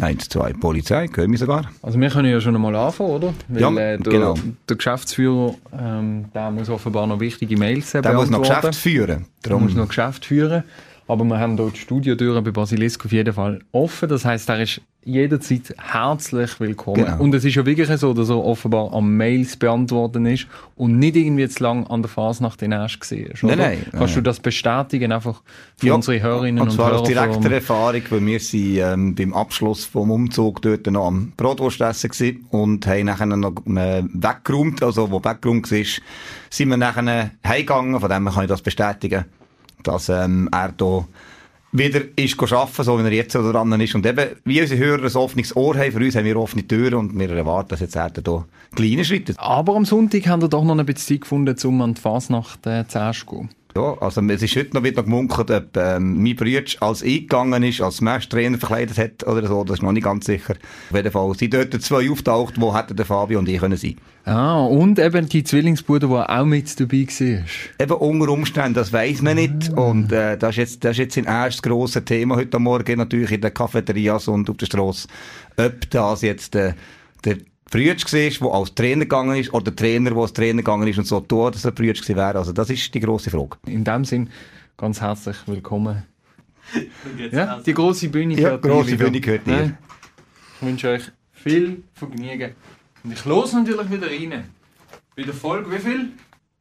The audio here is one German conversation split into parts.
1, 2, Polizei, können wir sogar. Also wir können ja schon einmal anfangen, oder? Weil, Ja, äh, der, genau. der Geschäftsführer, ähm, der muss offenbar noch wichtige Mails äh, Der muss noch. Geschäft führen. Der muss noch Geschäft führen. Aber wir haben dort die Studiotüren bei Basilisk auf jeden Fall offen. Das heißt, er ist jederzeit herzlich willkommen. Genau. Und es ist ja wirklich so, dass er offenbar am Mails beantworten ist und nicht irgendwie zu lang an der Fasnacht in Asch gesehen ist. Nein, nein, Kannst nein. du das bestätigen, einfach für Ja, unsere Hörerinnen und, und zwar Hörer? aus direkter Erfahrung, weil wir sind ähm, beim Abschluss vom Umzug dort noch am Brotwurstessen gewesen und haben nachher noch äh, weggeräumt, also wo weggeräumt war, sind wir nachher heimgegangen, von dem kann ich das bestätigen, dass ähm, er da wieder ist arbeiten, so wie er jetzt dran ist. Und eben, wie unsere Hörer ein offenes Ohr haben, für uns haben wir offene Türen und wir erwarten, dass jetzt er da kleine Schritte Aber am Sonntag haben wir doch noch ein bisschen Zeit gefunden, um an die Fasnacht äh, zu gehen. Ja, also es ist heute noch wieder gemunkelt, ob ähm, mein Bruder als eingegangen ist, als Matchtrainer verkleidet hat oder so, das ist noch nicht ganz sicher. Auf jeden Fall sind dort zwei auftaucht, wo hätten der Fabio und ich können sein. Ah, und eben die Zwillingsbude, die auch mit dabei war. Eben unter Umständen, das weiss man nicht und äh, das ist jetzt, das ist jetzt ein erstes grosses Thema heute Morgen natürlich in den Cafeterias und auf der Strasse, ob das jetzt äh, der Brütsch war, der als Trainer gegangen ist, oder der Trainer, der als Trainer gegangen ist und so tut, dass er Brütsch gewesen wäre. Also das ist die grosse Frage. In dem Sinn, ganz herzlich willkommen. Ja, die grosse Bühne Ja, gehört dir grosse. Bühne gehört dir. Ja. Ich wünsche euch viel Vergnügen. Und ich los natürlich wieder rein. Bei der Folge wie viel?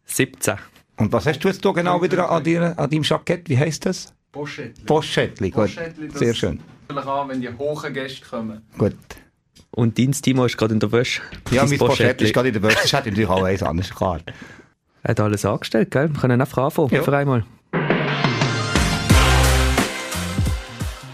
17. Und was hast du jetzt da genau wieder an, dir, an deinem Jackett? Wie heisst das? Poschettli. Postschettli, gut. Poschettli, das Sehr schön. Natürlich an, wenn die hohen Gäste kommen. Gut. Und dein Timo ist gerade in der Wäsche. Ja, mein Postschettli ist gerade in der Wäsche. Das hätte natürlich auch eins anders, klar. Er hat alles angestellt, gell? Wir können einfach anfangen, Ja. für einmal.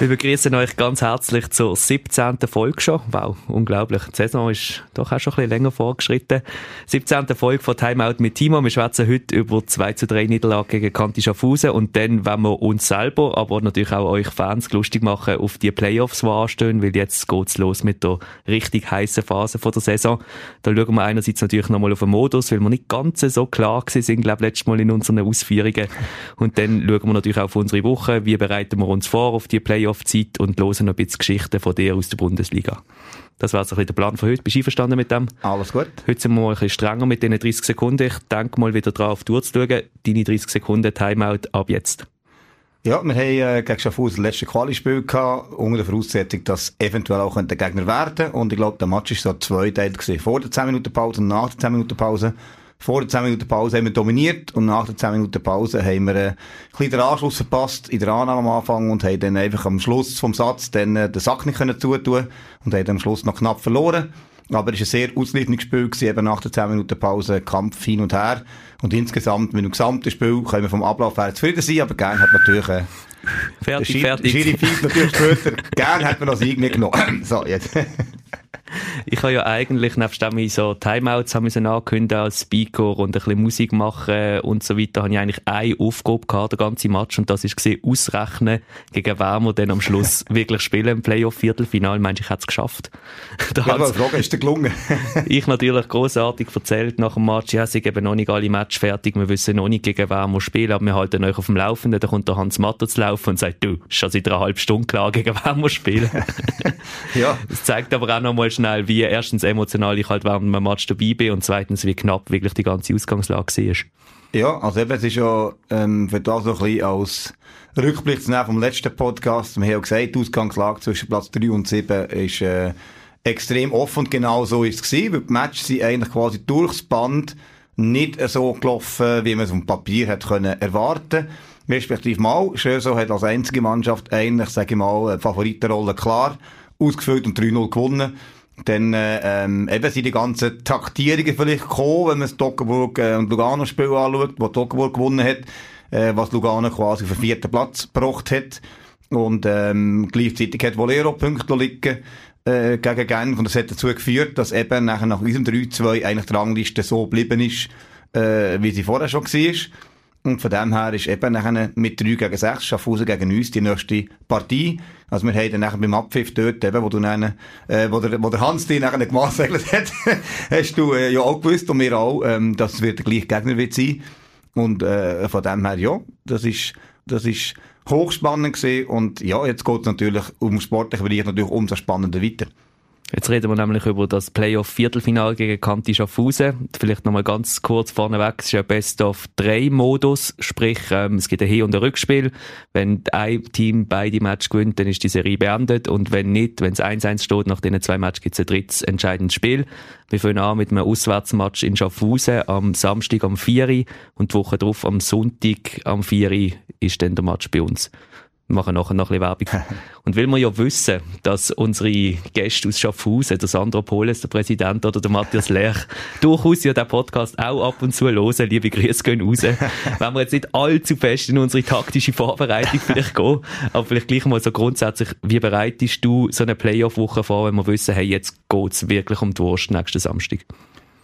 Wir begrüßen euch ganz herzlich zur 17. Folge schon. Wow, unglaublich. Die Saison ist doch auch schon ein bisschen länger vorgeschritten. 17. Folge von Timeout mit Timo. Wir schwätzen heute über 2 zu 3 Niederlage gegen Kanti Schaffhausen und dann wollen wir uns selber, aber natürlich auch euch Fans lustig machen auf die Playoffs, die anstehen, weil jetzt geht's los mit der richtig heißen Phase von der Saison. Da schauen wir einerseits natürlich nochmal auf den Modus, weil wir nicht ganz so klar gewesen sind, glaube letztes Mal in unseren Ausführungen. Und dann schauen wir natürlich auch auf unsere Woche, wie bereiten wir uns vor auf die Playoff-Zeit und hören noch ein bisschen Geschichten von dir aus der Bundesliga. Das wäre so ein bisschen der Plan von heute. Bist du einverstanden mit dem? Alles gut. Heute sind wir mal ein bisschen strenger mit diesen 30 Sekunden. Ich denke mal wieder dran, auf die Uhr zu schauen. Deine 30 Sekunden Timeout ab jetzt. Ja, wir haben äh, gegen Schaffhausen das letzte Quali-Spiel gehabt, unter der Voraussetzung, dass eventuell auch der Gegner werden Und ich glaube, der Match ist so zweiteilig gewesen. Vor der 10 Minuten Pause und nach der 10 Minuten Pause. Vor der 10 Minuten Pause haben wir dominiert und nach der 10 Minuten Pause haben wir äh, ein bisschen den Anschluss verpasst in der Annahme am Anfang und haben dann einfach am Schluss vom Satz dann äh, den Sack nicht können zutun und haben am Schluss noch knapp verloren. Aber es war ein sehr ausgeglichenes Spiel, gewesen, eben nach der 10 Minuten Pause, Kampf hin und her. Und insgesamt, mit dem gesamten Spiel, können wir vom Ablauf her zufrieden sein, aber gern hat man natürlich, äh, Fertig, Schiri, fertig. Schiri pfeift natürlich später, gern hat man das Sieg mitgenommen. so, jetzt. Ich habe ja eigentlich, nebst dem ich so Timeouts haben müssen ankündigen als Speaker und ein bisschen Musik machen und so weiter, habe ich eigentlich eine Aufgabe gehabt, der ganze Match, und das ist gesehen, ausrechnen, gegen wen wir dann am Schluss wirklich spielen im Playoff-Viertelfinal. Meinst du, ich hätte es geschafft? Da Ja, aber Frage, ist dir gelungen? ich natürlich großartig erzählt nach dem Match, ja, sind eben noch nicht alle Match fertig, wir wissen noch nicht, gegen wen wir spielen, aber wir halten euch auf dem Laufenden, da kommt der Hans Matter zu laufen und sagt, du, schon seit einer halben Stunde klar, gegen wen wir spielen. ja. Das zeigt aber auch nochmal schnell, wie erstens emotional ich halt während einem Match dabei bin und zweitens, wie knapp wirklich die ganze Ausgangslage war. Ja, also eben, es ist ja, ähm, für das so ein bisschen als Rückblick zu nehmen vom letzten Podcast. Wir haben ja gesagt, die Ausgangslage zwischen Platz 3 und 7 ist, äh, extrem offen und genau so ist es gewesen, weil die Matches sind eigentlich quasi durchs Band nicht so gelaufen, wie man es dem Papier hätte können erwarten. Respektive mal, Schöso hat als einzige Mannschaft eigentlich, sage ich mal, Favoritenrolle klar ausgefüllt und 3-0 gewonnen. Dann äh, ähm, eben sind die ganzen Taktierungen vielleicht gekommen, wenn man das Toggenburg äh, und Lugano-Spiel anschaut, wo Toggenburg gewonnen hat, äh, was Lugano quasi auf den vierten Platz gebracht hat. Und ähm, gleichzeitig hat Volero Punkte liegen äh, gegen Genf und das hat dazu geführt, dass eben nachher nach unserem 3-2 eigentlich die Rangliste so geblieben ist, äh, wie sie vorher schon war. Und von dem her ist eben nachher mit 3 gegen 6 Schaffhausen gegen uns die nächste Partie. Also wir haben dann nachher beim Abpfiff dort eben, wo du dann, äh, wo der, wo der Hans dich nachher gemaßregelt hat, hast du äh, ja auch gewusst und wir auch, ähm, dass es der gleiche Gegner wird sein. Und äh, von dem her, ja, das ist Das ist hochspannend gewesen und ja, jetzt geht es natürlich um sportlichen Bereich natürlich umso spannender weiter. Jetzt reden wir nämlich über das Playoff-Viertelfinal gegen Kanti Schaffhausen. Vielleicht nochmal ganz kurz vorneweg. Es ist ja Best-of-3-Modus. Sprich, ähm, es gibt ein Hin- und ein Rückspiel. Wenn ein Team beide Matches gewinnt, dann ist die Serie beendet. Und wenn nicht, wenn es 1-1 steht, nach diesen zwei Matches gibt es ein drittes entscheidendes Spiel. Wir fangen an mit einem Auswärtsmatch in Schaffhausen am Samstag am 4 und die Woche darauf am Sonntag am 4 ist dann der Match bei uns. Wir machen nachher noch ein bisschen Werbung. Und weil wir ja wissen, dass unsere Gäste aus Schaffhausen, der Sandro Poles, der Präsident oder der Matthias Lerch, durchaus ja den Podcast auch ab und zu hören, liebe Grüße gehen raus, wenn wir jetzt nicht allzu fest in unsere taktische Vorbereitung vielleicht gehen, aber vielleicht gleich mal so grundsätzlich, wie bereitest du so eine Playoff-Woche vor, wenn wir wissen, hey, jetzt geht's wirklich um die Wurst nächsten Samstag?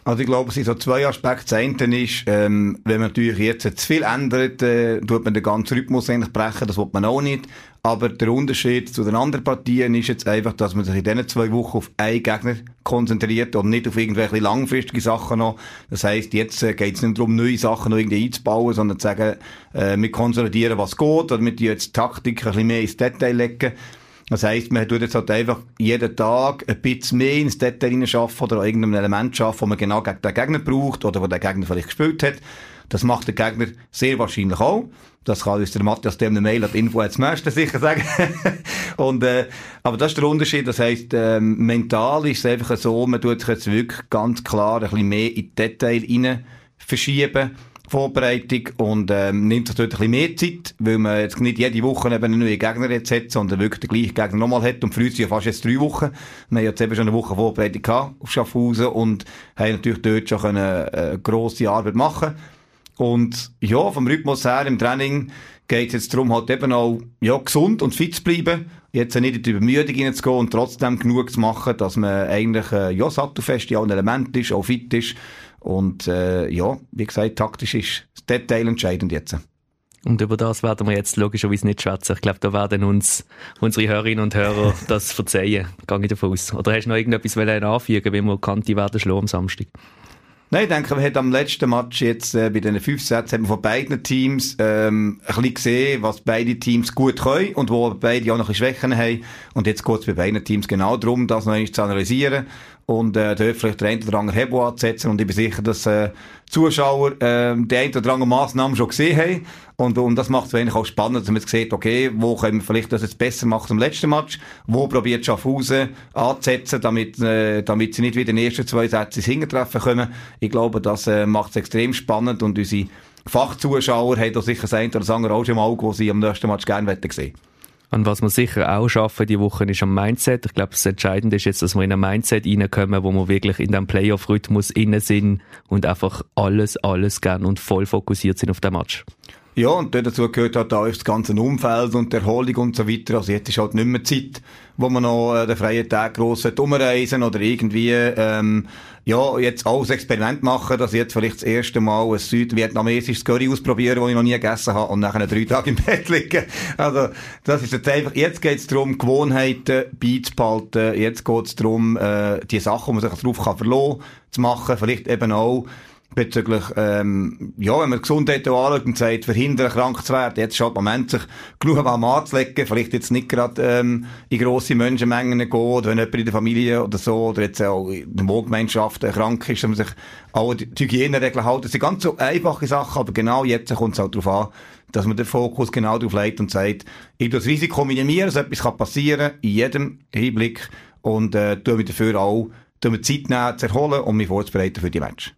Also ich glaube, es sind so zwei Aspekte. Das eine ist, ähm, wenn man natürlich jetzt zu viel ändert, äh, tut man den ganzen Rhythmus eigentlich brechen. Das will man auch nicht. Aber der Unterschied zu den anderen Partien ist jetzt einfach, dass man sich in diesen zwei Wochen auf einen Gegner konzentriert und nicht auf irgendwelche langfristige Sachen noch. Das heisst, jetzt äh, geht es nicht darum, neue Sachen noch irgendwie einzubauen, sondern zu sagen, äh, wir konsolidieren, was geht, oder wir jetzt Taktik ein bisschen mehr ins Detail legen. Das heisst, man tut jetzt halt einfach jeden Tag ein bisschen mehr ins Detail hineinschaffen oder an irgendeinem Element schaffen, das man genau gegen den Gegner braucht oder wo der Gegner vielleicht gespielt hat. Das macht der Gegner sehr wahrscheinlich auch. Das kann uns der Matthias dem eine Mail hat Info als Meister sicher sagen. und, äh, aber das ist der Unterschied. Das heisst, ähm, mental ist es einfach so, man tut sich jetzt wirklich ganz klar ein bisschen mehr in Detail rein verschieben Vorbereitung und ähm, nimmt sich dort ein bisschen mehr Zeit, weil man jetzt nicht jede Woche eben einen neuen Gegner jetzt hat, sondern wirklich den gleichen Gegner nochmal hat. Und freut sich ja fast jetzt drei Wochen. Wir haben jetzt eben schon eine Woche Vorbereitung gehabt auf Schaffhausen und haben natürlich dort schon eine äh, grosse Arbeit machen. Und ja, vom Rhythmus her im Training geht es jetzt darum, halt eben auch ja, gesund und fit zu bleiben, jetzt nicht in die Übermüdung reinzugehen und trotzdem genug zu machen, dass man eigentlich äh, ja, sattelfest in allen Elementen ist, auch fit ist und äh, ja, wie gesagt, taktisch ist das Detail entscheidend jetzt. Und über das werden wir jetzt logischerweise nicht schwätzen. Ich glaube, da werden uns unsere Hörerinnen und Hörer das verzeihen. Gehe ich davon aus. Oder hast du noch irgendetwas anfügen, wie wir Kanti werden schlagen am Samstag? Nein, ich denke, man hat am letzten Match jetzt äh, bei diesen fünf Sätzen hat man von beiden Teams ähm, ein bisschen gesehen, was beide Teams gut können und wo beide auch noch Schwächen haben. Und jetzt geht es bei beiden Teams genau darum, das noch einmal zu analysieren und äh, dort vielleicht der eine oder andere Hebel anzusetzen. Und ich bin sicher, dass äh, Zuschauer äh, die eine oder andere Massnahmen schon gesehen haben. Und, und das macht es eigentlich auch spannend, dass man jetzt sieht, okay, wo können wir vielleicht das jetzt besser machen zum letzten Match? Wo probiert Schaffhausen anzusetzen, damit, äh, damit sie nicht wieder in den ersten zwei Sätzen ins Hintertreffen kommen? Ich glaube, das äh, macht es extrem spannend und unsere Fachzuschauer haben da sicher sein oder sagen auch schon im Auge, wo sie am nächsten Match gerne sehen und was wir sicher auch schaffen die Woche ist am Mindset. Ich glaube, das Entscheidende ist jetzt, dass wir in ein Mindset reinkommen, wo wir wirklich in dem Playoff-Rhythmus innen sind und einfach alles, alles gern und voll fokussiert sind auf den Match. Ja, und dazu gehört halt auch das ganze Umfeld und die Erholung und so weiter. Also jetzt ist halt nicht mehr Zeit, wo man noch äh, den freien Tag gross umreisen oder irgendwie, ähm, ja, jetzt auch das Experiment machen, dass ich jetzt vielleicht das erste Mal ein südvietnamesisches Curry ausprobieren, das ich noch nie gegessen habe und nachher drei Tage im Bett liegen. Also, das ist jetzt einfach, jetzt geht es darum, Gewohnheiten beizubehalten. Jetzt geht es darum, äh, die Sachen, die man sich darauf kann verlassen, zu machen. Vielleicht eben auch, bezüglich, ähm, ja, wenn man Gesundheit anschaut und sagt, verhindern, krank zu werden, jetzt ist halt Moment, sich genug am anzulegen, vielleicht jetzt nicht gerade ähm, in grosse Menschenmengen gehen, oder wenn jemand in der Familie oder so, oder jetzt auch in der Wohngemeinschaft äh, krank ist, dass man sich auch die Hygieneregeln hält. Das sind ganz so einfache Sachen, aber genau jetzt kommt es halt darauf an, dass man den Fokus genau darauf legt und sagt, ich das Risiko minimieren, dass etwas kann passieren in jedem Hinblick und äh, tue mich dafür auch tue mir Zeit nehmen, zu erholen und mich vorzubereiten für die Match.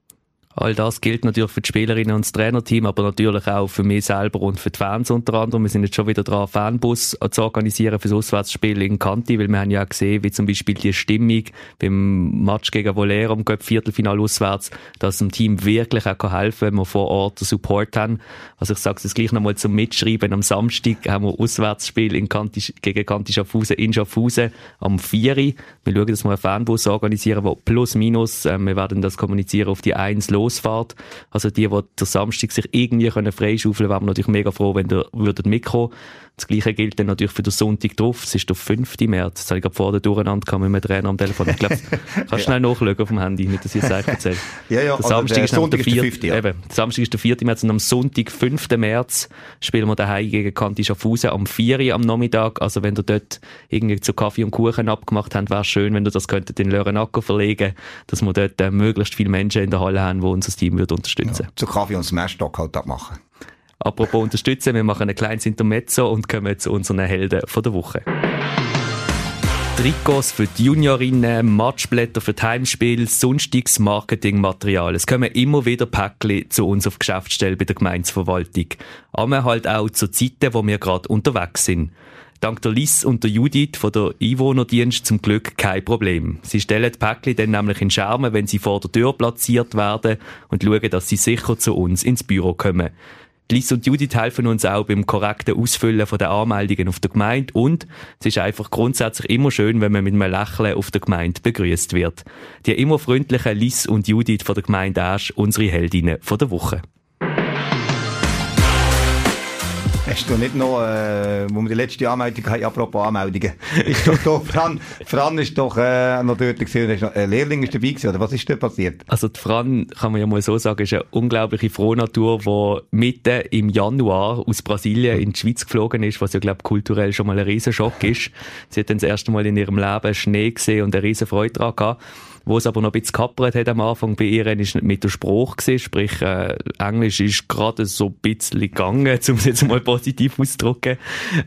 All das gilt natürlich für die Spielerinnen und das Trainerteam, aber natürlich auch für mich selber und für die Fans unter anderem. Wir sind jetzt schon wieder dran, Fanbus zu organisieren für das Auswärtsspiel in Kanti, weil wir haben ja gesehen, wie zum Beispiel die Stimmung beim Match gegen Volera im Viertelfinal auswärts, dass dem Team wirklich auch helfen kann, wenn wir vor Ort den Support haben. Also ich sage es gleich nochmal zum Mitschreiben. Am Samstag haben wir Auswärtsspiel in Kanti, gegen Kanti Schaffhausen in Schaffhausen am 4. Wir schauen, dass wir einen Fanbus organisieren, wo plus minus, äh, wir werden das kommunizieren auf die 1 los Ausfahrt. Also die, die der Samstag sich irgendwie können freischaufeln können, wären natürlich mega froh, wenn ihr würdet mitkommen das Gleiche gilt dann natürlich für den Sonntag drauf. Es ist der 5. März. Das habe ich gerade vorher durcheinander mit dem Trainer am Telefon. Ich glaube, kannst ja. schnell nachschauen auf dem Handy, nicht, dass ich es euch erzähle. Ja, ja, der also Samstag, der ist, der 4. Ist der 5. Ja. Eben, der Samstag ist der 4. März und am Sonntag, 5. März, spielen wir daheim gegen Kanti Schaffhausen am 4. Uhr am Nachmittag. Also wenn ihr dort irgendwie zu Kaffee und Kuchen abgemacht habt, wäre es schön, wenn ihr das könntet in Lörenacker verlegen, dass wir dort äh, möglichst viele Menschen in der Halle haben, die unser Team würde unterstützen. Ja, zu Kaffee und Smashstock halt abmachen. Apropos unterstützen, wir machen ein kleines Intermezzo und kommen zu unseren Helden von der Woche. Trikots für die Juniorinnen, Matchblätter für die Heimspiele, sonstiges Marketingmaterial. Es kommen immer wieder Päckchen zu uns auf Geschäftsstelle bei der Gemeinsverwaltung. Aber halt auch zu Zeiten, wo wir gerade unterwegs sind. Dank der Liz und der Judith von der Einwohnerdienst zum Glück kein Problem. Sie stellen die Päckchen dann nämlich in Schermen, wenn sie vor der Tür platziert werden und schauen, dass sie sicher zu uns ins Büro kommen. Liz und Judith helfen uns auch beim korrekten Ausfüllen von der Anmeldungen auf der Gemeinde und es ist einfach grundsätzlich immer schön, wenn man mit einem Lächeln auf der Gemeinde begrüßt wird. Die immer freundlichen Liz und Judith von der Gemeinde Asch, unsere Heldinnen von der Woche. Hast du nicht noch, äh, wo wir die letzte Anmeldung hatten, apropos Anmeldungen, ist doch da, Fran, Fran ist doch äh, noch dort gewesen, ist noch, äh, Lehrling ist dabei gewesen, oder was ist da passiert? Also die Fran, kann man ja mal so sagen, ist eine unglaubliche Frohnatur, die Mitten im Januar aus Brasilien in die Schweiz geflogen ist, was ja, glaube kulturell schon mal ein Riesenschock ist. Sie hat dann das erste Mal in ihrem Leben Schnee gesehen und eine riesen Freude daran gehabt. Wo es aber noch ein bisschen kappert hat am Anfang bei ihr, ist mit der Spruch gewesen, sprich, äh, Englisch ist gerade so ein bisschen gegangen, um es jetzt mal positiv auszudrücken.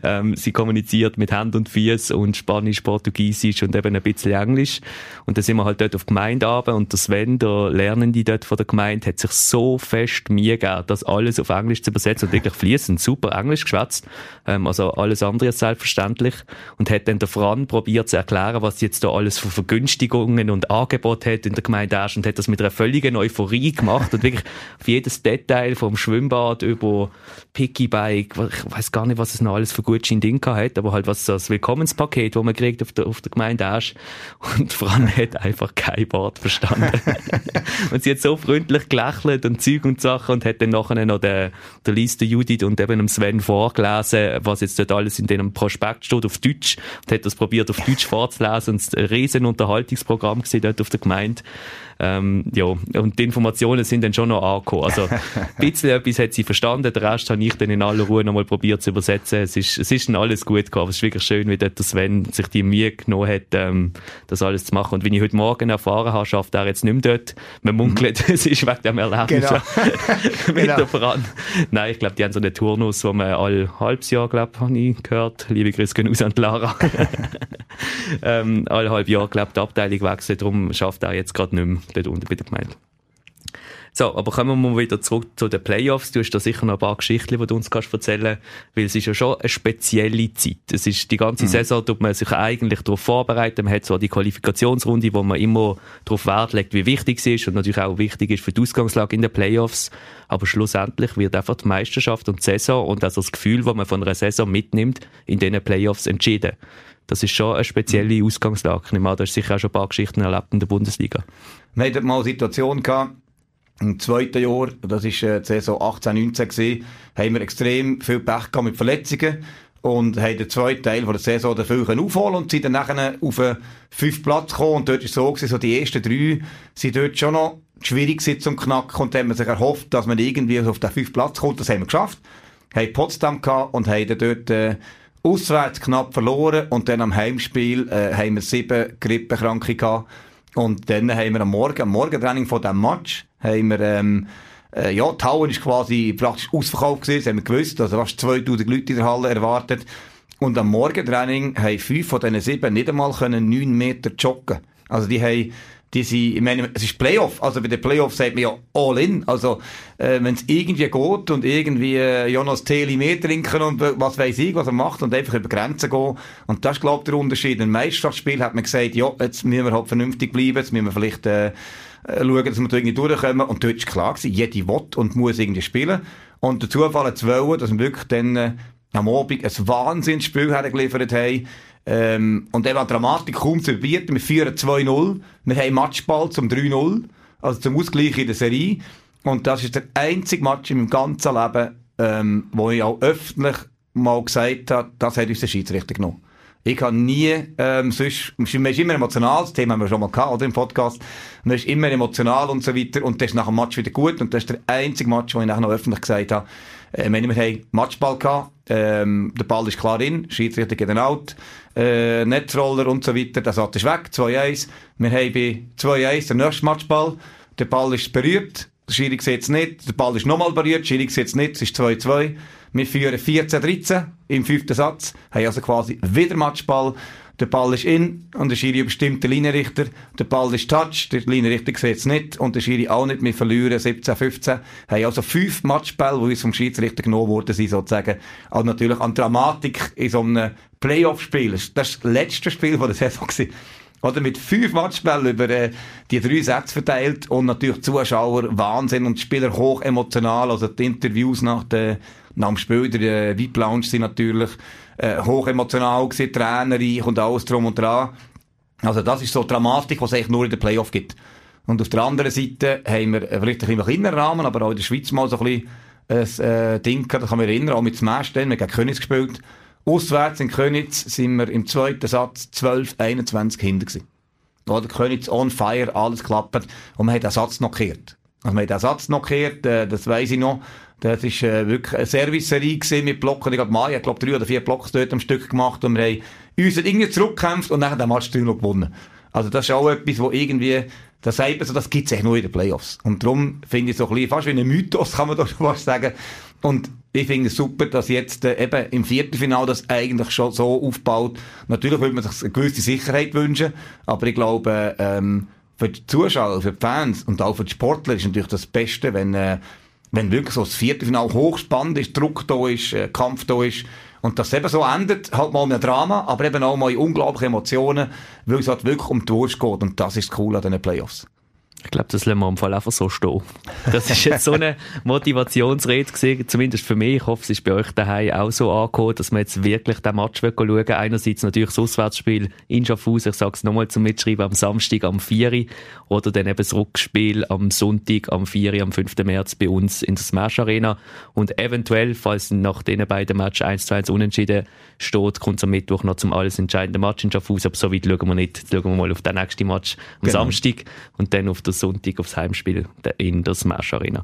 Ähm, sie kommuniziert mit Hand und Füßen und Spanisch, Portugiesisch und eben ein bisschen Englisch. Und dann sind wir halt dort auf Gemeinde runter und der Sven, der Lernende dort von der Gemeinde, hat sich so fest Mühe gegeben, das alles auf Englisch zu übersetzen und wirklich fließend super Englisch geschwätzt. Ähm, also alles andere ist selbstverständlich. Und hat dann der Fran probiert zu erklären, was jetzt da alles für Vergünstigungen und Angebote Angebot hat in der Gemeinde Asch und hat das mit einer völligen Euphorie gemacht und wirklich auf jedes Detail vom Schwimmbad über Pickybike, ich weiß gar nicht, was es noch alles für Gutschein Ding hat, aber halt was das Willkommenspaket, wo man kriegt auf der, auf der Gemeinde Asch und Fran hat einfach kein Wort verstanden. und sie hat so freundlich gelächelt und Zeug und Sachen und hat dann nachher noch der, der Liste Judith und eben dem Sven vorgelesen, was jetzt dort alles in dem Prospekt steht auf Deutsch. Und hat das probiert auf Deutsch vorzulesen und ein riesen Unterhaltungsprogramm gesehen auf der Gemeinde. Ähm, ja, und die Informationen sind dann schon noch angekommen. Also, ein bisschen etwas hat sie verstanden, den Rest habe ich dann in aller Ruhe nochmal probiert zu übersetzen. Es ist, es ist dann alles gut gekommen. Es ist wirklich schön, wie der Sven sich die Mühe genommen hat, ähm, das alles zu machen. Und wie ich heute Morgen erfahren habe, schafft er jetzt nicht mehr dort. Man munkelt, mhm. es ist wegen dem Erlebnis genau. mit genau. der Voran. Nein, ich glaube, die haben so einen Turnus, wo man all halbes Jahr, glaube habe ich gehört. Liebe Grüße gehen aus an Lara. ähm, alle halb Jahr, glaube die Abteilung wechselt, darum schafft er jetzt gerade nicht mehr dort unten bei der Gemeinde. So, aber kommen wir mal wieder zurück zu den Playoffs. Du hast da sicher noch ein paar Geschichten, die du uns kannst erzählen weil es ist ja schon eine spezielle Zeit. Es ist die ganze mhm. Saison, tut man sich eigentlich darauf vorbereiten. Man hat zwar die Qualifikationsrunde, wo man immer darauf Wert legt, wie wichtig sie ist und natürlich auch wichtig ist für die Ausgangslage in den Playoffs. Aber schlussendlich wird einfach die Meisterschaft und die Saison und also das Gefühl, das man von einer Saison mitnimmt, in diesen Playoffs entschieden. Das ist schon eine spezielle mhm. Ausgangslage. Ich an, du hast sicher auch schon ein paar Geschichten erlebt in der Bundesliga. Wir hatten mal eine Situation gehabt, im zweiten Jahr, das war äh, die Saison 18, 19 gewesen, haben wir extrem viel Pech gehabt mit Verletzungen und haben den zweiten Teil der Saison dafür aufholen und sind dann nachher auf den fünften Platz gekommen. Und dort war es so, gewesen, so die ersten drei sind dort schon noch schwierig zum Knacken und haben wir sich erhofft, dass man irgendwie auf den fünften Platz kommt, das haben wir geschafft. Haben Potsdam gehabt und haben dort äh, auswärts knapp verloren und dann am Heimspiel äh, haben wir sieben Grippekranke gehabt und dann haben wir am Morgen, am Morgentraining von diesem Match, haben wir, ähm, äh, ja, die Halle ist quasi praktisch ausverkauft gewesen, das haben wir gewusst, also fast 2000 Leute in der Halle erwartet. Und am Morgentraining haben fünf von diesen sieben nicht einmal können neun Meter joggen. Also die haben die sind, ich meine, es ist Playoff, also bei den Playoffs sagt man ja all in, also äh, wenn es irgendwie geht und irgendwie äh, Jonas Teli mehr trinken und was weiß ich, was er macht und einfach über Grenzen gehen. Und das ist glaube ich der Unterschied. Im Meisterschaftsspiel hat man gesagt, ja, jetzt müssen wir halt vernünftig bleiben, jetzt müssen wir vielleicht äh, äh schauen, dass wir da irgendwie durchkommen. Und dort ist klar gewesen, jede will und muss irgendwie spielen. Und der Zufall hat zu wollen, dass wir wirklich dann äh, am Abend ein Wahnsinnsspiel hergeliefert haben, ähm, und dann war Dramatik kaum zu überbieten. Wir führen 2-0. Wir haben Matchball zum 3-0. also zum Ausgleich in der Serie. Und das ist der einzige Match in meinem ganzen Leben, ähm, wo ich auch öffentlich mal gesagt habe, das hat uns der Schiedsrichter genommen. Ich habe nie, ähm, sonst, man ist immer emotional, das Thema haben wir schon mal gehabt, oder, im Podcast. Man ist immer emotional und so weiter, und das ist nach dem Match wieder gut, und das ist der einzige Match, wo ich nachher noch öffentlich gesagt habe, äh, wenn wir haben Matchball gehabt, ähm, der Ball ist klar in, Schiedsrichter geht out, äh, Netzroller und so weiter, der Satz ist weg, 2-1. Wir haben bei 2-1 den nächsten Matchball, der Ball ist berührt, der Schiri sieht es nicht, der Ball ist nochmal berührt, der Schiri sieht es nicht, es ist 2-2. Wir führen 14-13 im fünften Satz, haben also quasi wieder Matchball. Der Ball ist in und der Schiri überstimmt den Linienrichter. Der Ball ist touch, der Linienrichter sieht es nicht und der Schiri auch nicht. Wir verlieren 17-15. Haben also fünf Matchbälle, die uns vom Schiedsrichter genommen worden sind, sozusagen. Also natürlich an Dramatik in so einem Playoff-Spiel. Das war das letzte Spiel der Saison. Oder mit fünf Matchbällen über äh, die drei Sätze verteilt und natürlich Zuschauer Wahnsinn und Spieler hoch emotional. Also die Interviews nach, der, nach dem Spiel, der äh, VIP Lounge sind natürlich äh, hoch emotional gewesen, trainerreich und alles drum und dran. Also das ist so Dramatik, was es eigentlich nur in den Playoff gibt. Und auf der anderen Seite haben wir äh, vielleicht ein bisschen kleinen Rahmen, aber auch in der Schweiz mal so ein bisschen ein äh, Ding, da kann man erinnern, auch mit Smash, dann, wir haben gegen Königs gespielt. Auswärts in Königs sind wir im zweiten Satz 12, 21 hinter gewesen. Oder Königs on fire, alles klappt. Und man hat den Satz gekehrt. Also man hat den Satz gekehrt, äh, das weiss ich noch. Das war äh, wirklich eine Servicerie mit Blocken. Ich glaube, Mai hat, glaube drei oder vier Blocks dort am Stück gemacht und wir haben uns irgendwie zurückgekämpft und dann den Match 3 noch gewonnen. Also das ist auch etwas, wo irgendwie, das sagt man so, das gibt's eigentlich nur in den Playoffs. Und darum finde ich so ein bisschen, fast wie ein Mythos, kann man da schon fast sagen. Und ich finde es super, dass jetzt äh, eben im Viertelfinale das eigentlich schon so aufbaut. Natürlich würde man sich eine gewisse Sicherheit wünschen, aber ich glaube, ähm, für die Zuschauer, für die Fans und auch für die Sportler ist natürlich das Beste, wenn, äh, wenn wirklich so das Viertelfinale hochspannend ist, Druck da ist, äh, Kampf da ist und das eben so endet, halt mal in einem Drama, aber eben auch mal in unglaubliche Emotionen, weil es halt wirklich um die Wurst geht und das ist cool an diesen Playoffs. Ich glaube, das lassen wir im Fall einfach so stehen. Das ist jetzt so eine Motivationsrede gewesen, zumindest für mich. Ich hoffe, es ist bei euch daheim auch so angekommen, dass man jetzt wirklich den Match schauen will. Einerseits natürlich das Auswärtsspiel in Schaffhausen, ich sage es nochmal zum Mitschreiben, am Samstag am 4. oder dann eben das Rückspiel am Sonntag am 4. am 5. März bei uns in der Smash Arena. Und eventuell, falls nach den beiden Matches 1 zu 1 unentschieden steht, kommt es am Mittwoch noch zum alles entscheidenden Match in Schaffhausen. Aber so weit schauen wir nicht. Jetzt schauen wir mal auf den nächsten Match am genau. Samstag und dann auf das Sonntag aufs Heimspiel in der Smash Arena.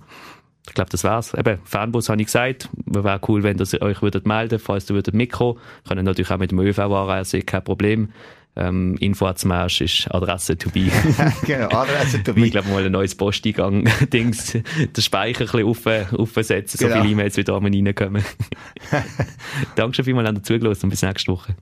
Ich glaube, das war's. Eben, Fanbus habe ich gesagt. Wäre cool, wenn ihr euch würdet melden, falls du würdet Mikro. Können natürlich auch mit dem ÖV anreisen, kein Problem. Ähm, Info Smash ist Adresse to be. genau, Adresse to be. Ich glaube mal ein neues Posteingang, Dings, den Speicher ein bisschen auf, aufsetzen, genau. so viele E-Mails wie da reinkommen. Danke schon vielmals an der Zugelassen und bis nächste Woche.